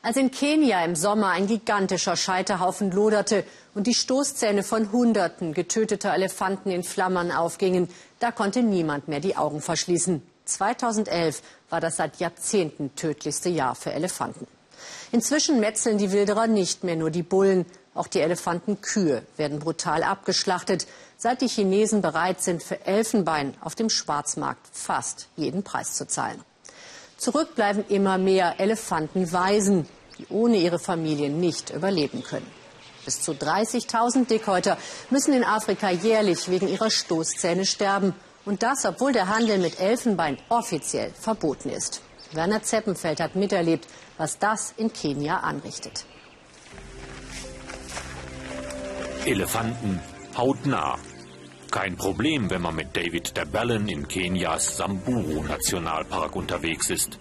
Als in Kenia im Sommer ein gigantischer Scheiterhaufen loderte und die Stoßzähne von Hunderten getöteter Elefanten in Flammen aufgingen, da konnte niemand mehr die Augen verschließen. 2011 war das seit Jahrzehnten tödlichste Jahr für Elefanten. Inzwischen metzeln die Wilderer nicht mehr nur die Bullen, auch die Elefantenkühe werden brutal abgeschlachtet, seit die Chinesen bereit sind, für Elfenbein auf dem Schwarzmarkt fast jeden Preis zu zahlen. Zurück bleiben immer mehr Elefantenwaisen, die ohne ihre Familien nicht überleben können. Bis zu 30.000 Dickhäuter müssen in Afrika jährlich wegen ihrer Stoßzähne sterben. Und das, obwohl der Handel mit Elfenbein offiziell verboten ist. Werner Zeppenfeld hat miterlebt, was das in Kenia anrichtet. Elefanten hautnah. Kein Problem, wenn man mit David Dabellen in Kenias Samburu-Nationalpark unterwegs ist.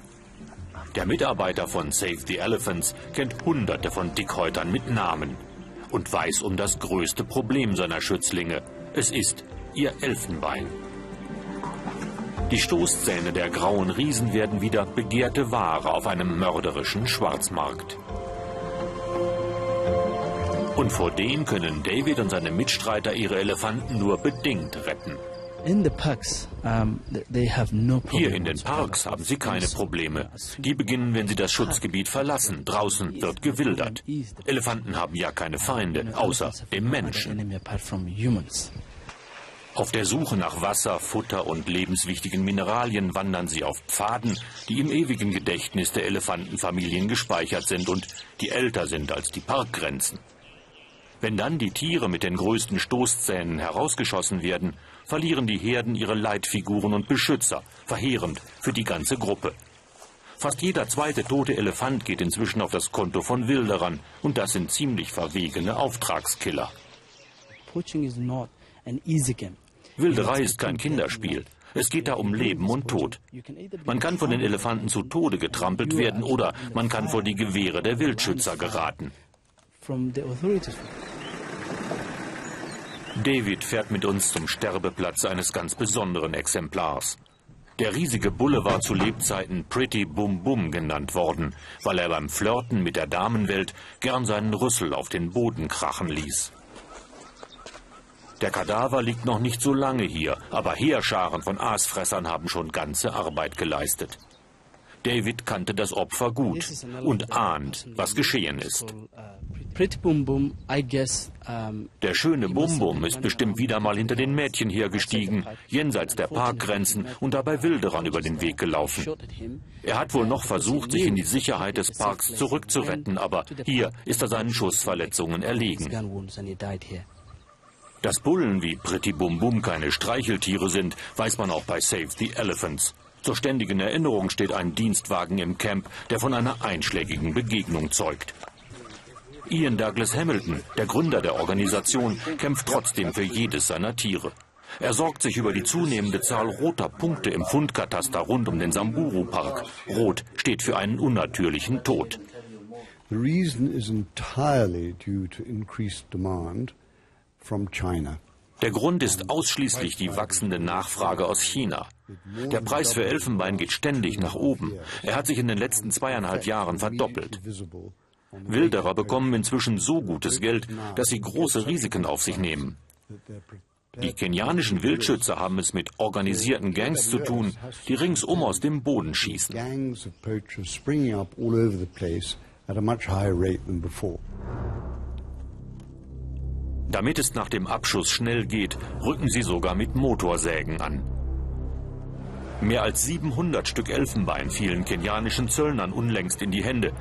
Der Mitarbeiter von Save the Elephants kennt hunderte von Dickhäutern mit Namen und weiß um das größte Problem seiner Schützlinge. Es ist ihr Elfenbein. Die Stoßzähne der grauen Riesen werden wieder begehrte Ware auf einem mörderischen Schwarzmarkt. Und vor dem können David und seine Mitstreiter ihre Elefanten nur bedingt retten. Hier in den Parks haben sie keine Probleme. Die beginnen, wenn sie das Schutzgebiet verlassen. Draußen wird gewildert. Elefanten haben ja keine Feinde, außer dem Menschen. Auf der Suche nach Wasser, Futter und lebenswichtigen Mineralien wandern sie auf Pfaden, die im ewigen Gedächtnis der Elefantenfamilien gespeichert sind und die älter sind als die Parkgrenzen. Wenn dann die Tiere mit den größten Stoßzähnen herausgeschossen werden, verlieren die Herden ihre Leitfiguren und Beschützer, verheerend für die ganze Gruppe. Fast jeder zweite tote Elefant geht inzwischen auf das Konto von Wilderern, und das sind ziemlich verwegene Auftragskiller. Wilderei ist kein Kinderspiel. Es geht da um Leben und Tod. Man kann von den Elefanten zu Tode getrampelt werden oder man kann vor die Gewehre der Wildschützer geraten. David fährt mit uns zum Sterbeplatz eines ganz besonderen Exemplars. Der riesige Bulle war zu Lebzeiten Pretty Bum Bum genannt worden, weil er beim Flirten mit der Damenwelt gern seinen Rüssel auf den Boden krachen ließ. Der Kadaver liegt noch nicht so lange hier, aber Heerscharen von Aasfressern haben schon ganze Arbeit geleistet. David kannte das Opfer gut und ahnt, was geschehen ist. Der schöne Bum Bum ist bestimmt wieder mal hinter den Mädchen hergestiegen, jenseits der Parkgrenzen und dabei Wilderern über den Weg gelaufen. Er hat wohl noch versucht, sich in die Sicherheit des Parks zurückzuretten, aber hier ist er seinen Schussverletzungen erlegen. Dass Bullen wie Pretty Bum Bum keine Streicheltiere sind, weiß man auch bei Save the Elephants. Zur ständigen Erinnerung steht ein Dienstwagen im Camp, der von einer einschlägigen Begegnung zeugt. Ian Douglas Hamilton, der Gründer der Organisation, kämpft trotzdem für jedes seiner Tiere. Er sorgt sich über die zunehmende Zahl roter Punkte im Fundkataster rund um den Samburu-Park. Rot steht für einen unnatürlichen Tod. The reason is entirely due to increased demand from China. Der Grund ist ausschließlich die wachsende Nachfrage aus China. Der Preis für Elfenbein geht ständig nach oben. Er hat sich in den letzten zweieinhalb Jahren verdoppelt. Wilderer bekommen inzwischen so gutes Geld, dass sie große Risiken auf sich nehmen. Die kenianischen Wildschützer haben es mit organisierten Gangs zu tun, die ringsum aus dem Boden schießen. Damit es nach dem Abschuss schnell geht, rücken sie sogar mit Motorsägen an. Mehr als 700 Stück Elfenbein fielen kenianischen Zöllnern unlängst in die Hände.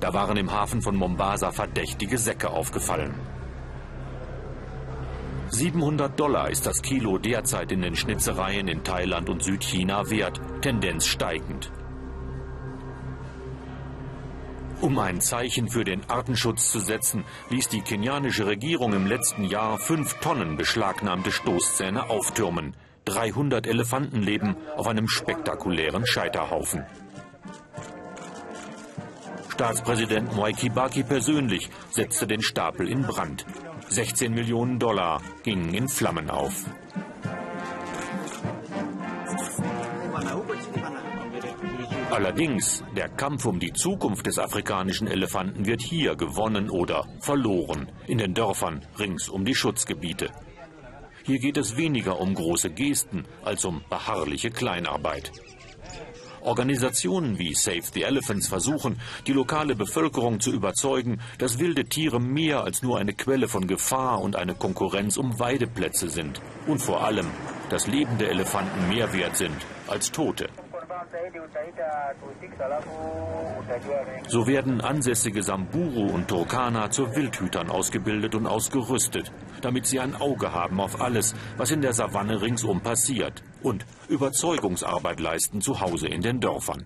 Da waren im Hafen von Mombasa verdächtige Säcke aufgefallen. 700 Dollar ist das Kilo derzeit in den Schnitzereien in Thailand und Südchina wert, Tendenz steigend. Um ein Zeichen für den Artenschutz zu setzen, ließ die kenianische Regierung im letzten Jahr fünf Tonnen beschlagnahmte Stoßzähne auftürmen. 300 Elefanten leben auf einem spektakulären Scheiterhaufen. Staatspräsident Mwai Kibaki persönlich setzte den Stapel in Brand. 16 Millionen Dollar gingen in Flammen auf. Allerdings, der Kampf um die Zukunft des afrikanischen Elefanten wird hier gewonnen oder verloren, in den Dörfern rings um die Schutzgebiete. Hier geht es weniger um große Gesten als um beharrliche Kleinarbeit. Organisationen wie Save the Elephants versuchen, die lokale Bevölkerung zu überzeugen, dass wilde Tiere mehr als nur eine Quelle von Gefahr und eine Konkurrenz um Weideplätze sind. Und vor allem, dass lebende Elefanten mehr wert sind als tote. So werden ansässige Samburu und Turkana zu Wildhütern ausgebildet und ausgerüstet, damit sie ein Auge haben auf alles, was in der Savanne ringsum passiert und Überzeugungsarbeit leisten zu Hause in den Dörfern.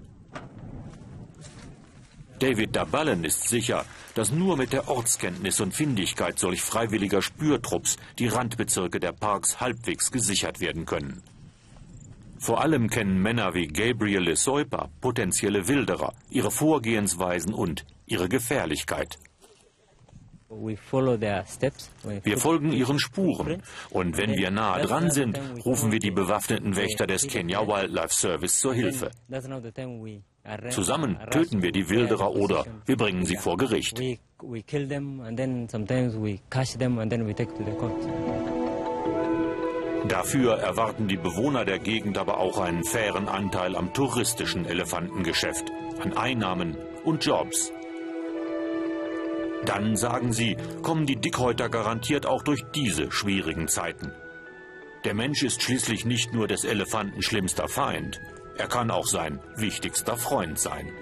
David Daballen ist sicher, dass nur mit der Ortskenntnis und Findigkeit solch freiwilliger Spürtrupps die Randbezirke der Parks halbwegs gesichert werden können. Vor allem kennen Männer wie Gabriel Lesoipa potenzielle Wilderer, ihre Vorgehensweisen und ihre Gefährlichkeit. Wir folgen ihren Spuren. Und wenn wir nahe dran sind, rufen wir die bewaffneten Wächter des Kenya Wildlife Service zur Hilfe. Zusammen töten wir die Wilderer oder wir bringen sie vor Gericht. Dafür erwarten die Bewohner der Gegend aber auch einen fairen Anteil am touristischen Elefantengeschäft, an Einnahmen und Jobs. Dann, sagen sie, kommen die Dickhäuter garantiert auch durch diese schwierigen Zeiten. Der Mensch ist schließlich nicht nur des Elefanten schlimmster Feind, er kann auch sein wichtigster Freund sein.